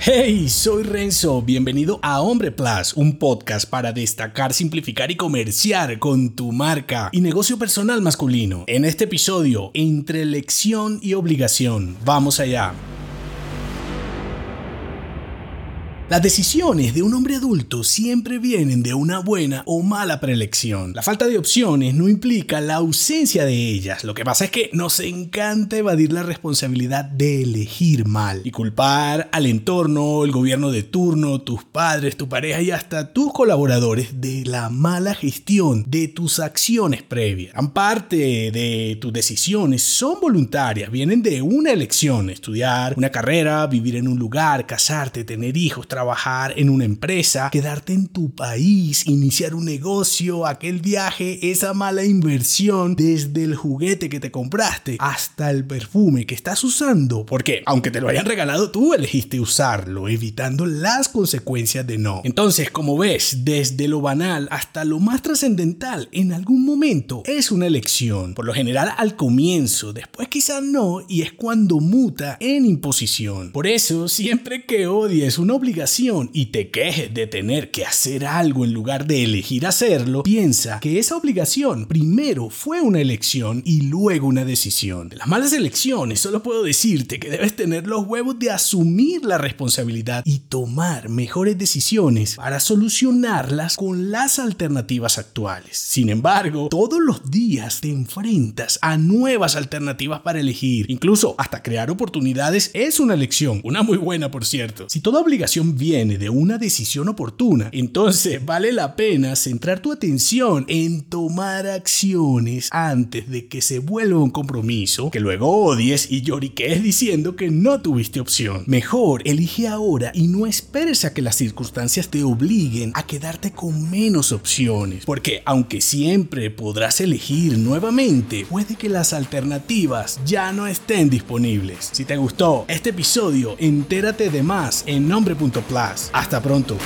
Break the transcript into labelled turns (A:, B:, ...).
A: Hey, soy Renzo, bienvenido a Hombre Plus, un podcast para destacar, simplificar y comerciar con tu marca y negocio personal masculino. En este episodio, entre lección y obligación, vamos allá. Las decisiones de un hombre adulto siempre vienen de una buena o mala preelección. La falta de opciones no implica la ausencia de ellas. Lo que pasa es que nos encanta evadir la responsabilidad de elegir mal y culpar al entorno, el gobierno de turno, tus padres, tu pareja y hasta tus colaboradores de la mala gestión de tus acciones previas. Gran parte de tus decisiones son voluntarias, vienen de una elección, estudiar una carrera, vivir en un lugar, casarte, tener hijos, trabajar en una empresa, quedarte en tu país, iniciar un negocio, aquel viaje, esa mala inversión, desde el juguete que te compraste hasta el perfume que estás usando, porque aunque te lo hayan regalado, tú elegiste usarlo, evitando las consecuencias de no. Entonces, como ves, desde lo banal hasta lo más trascendental, en algún momento es una elección. Por lo general al comienzo, después quizás no, y es cuando muta en imposición. Por eso, siempre que odies una obligación, y te quejes de tener que hacer algo en lugar de elegir hacerlo, piensa que esa obligación primero fue una elección y luego una decisión. De las malas elecciones solo puedo decirte que debes tener los huevos de asumir la responsabilidad y tomar mejores decisiones para solucionarlas con las alternativas actuales. Sin embargo, todos los días te enfrentas a nuevas alternativas para elegir. Incluso hasta crear oportunidades es una elección, una muy buena por cierto. Si toda obligación viene de una decisión oportuna, entonces vale la pena centrar tu atención en tomar acciones antes de que se vuelva un compromiso que luego odies y lloriquees diciendo que no tuviste opción. Mejor elige ahora y no esperes a que las circunstancias te obliguen a quedarte con menos opciones, porque aunque siempre podrás elegir nuevamente, puede que las alternativas ya no estén disponibles. Si te gustó este episodio, entérate de más en nombre.com hasta pronto.